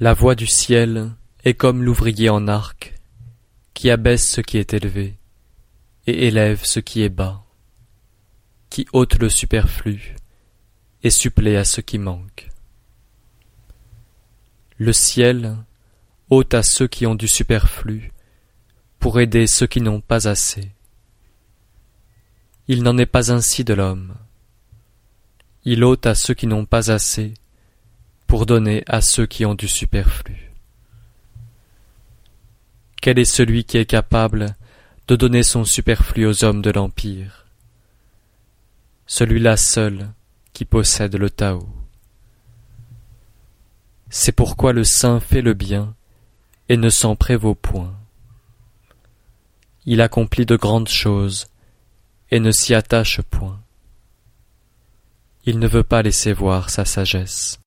La voix du ciel est comme l'ouvrier en arc, qui abaisse ce qui est élevé, et élève ce qui est bas, qui ôte le superflu, et supplée à ce qui manque. Le ciel ôte à ceux qui ont du superflu, pour aider ceux qui n'ont pas assez. Il n'en est pas ainsi de l'homme. Il ôte à ceux qui n'ont pas assez, pour donner à ceux qui ont du superflu. Quel est celui qui est capable de donner son superflu aux hommes de l'Empire? Celui-là seul qui possède le Tao. C'est pourquoi le saint fait le bien et ne s'en prévaut point. Il accomplit de grandes choses et ne s'y attache point. Il ne veut pas laisser voir sa sagesse.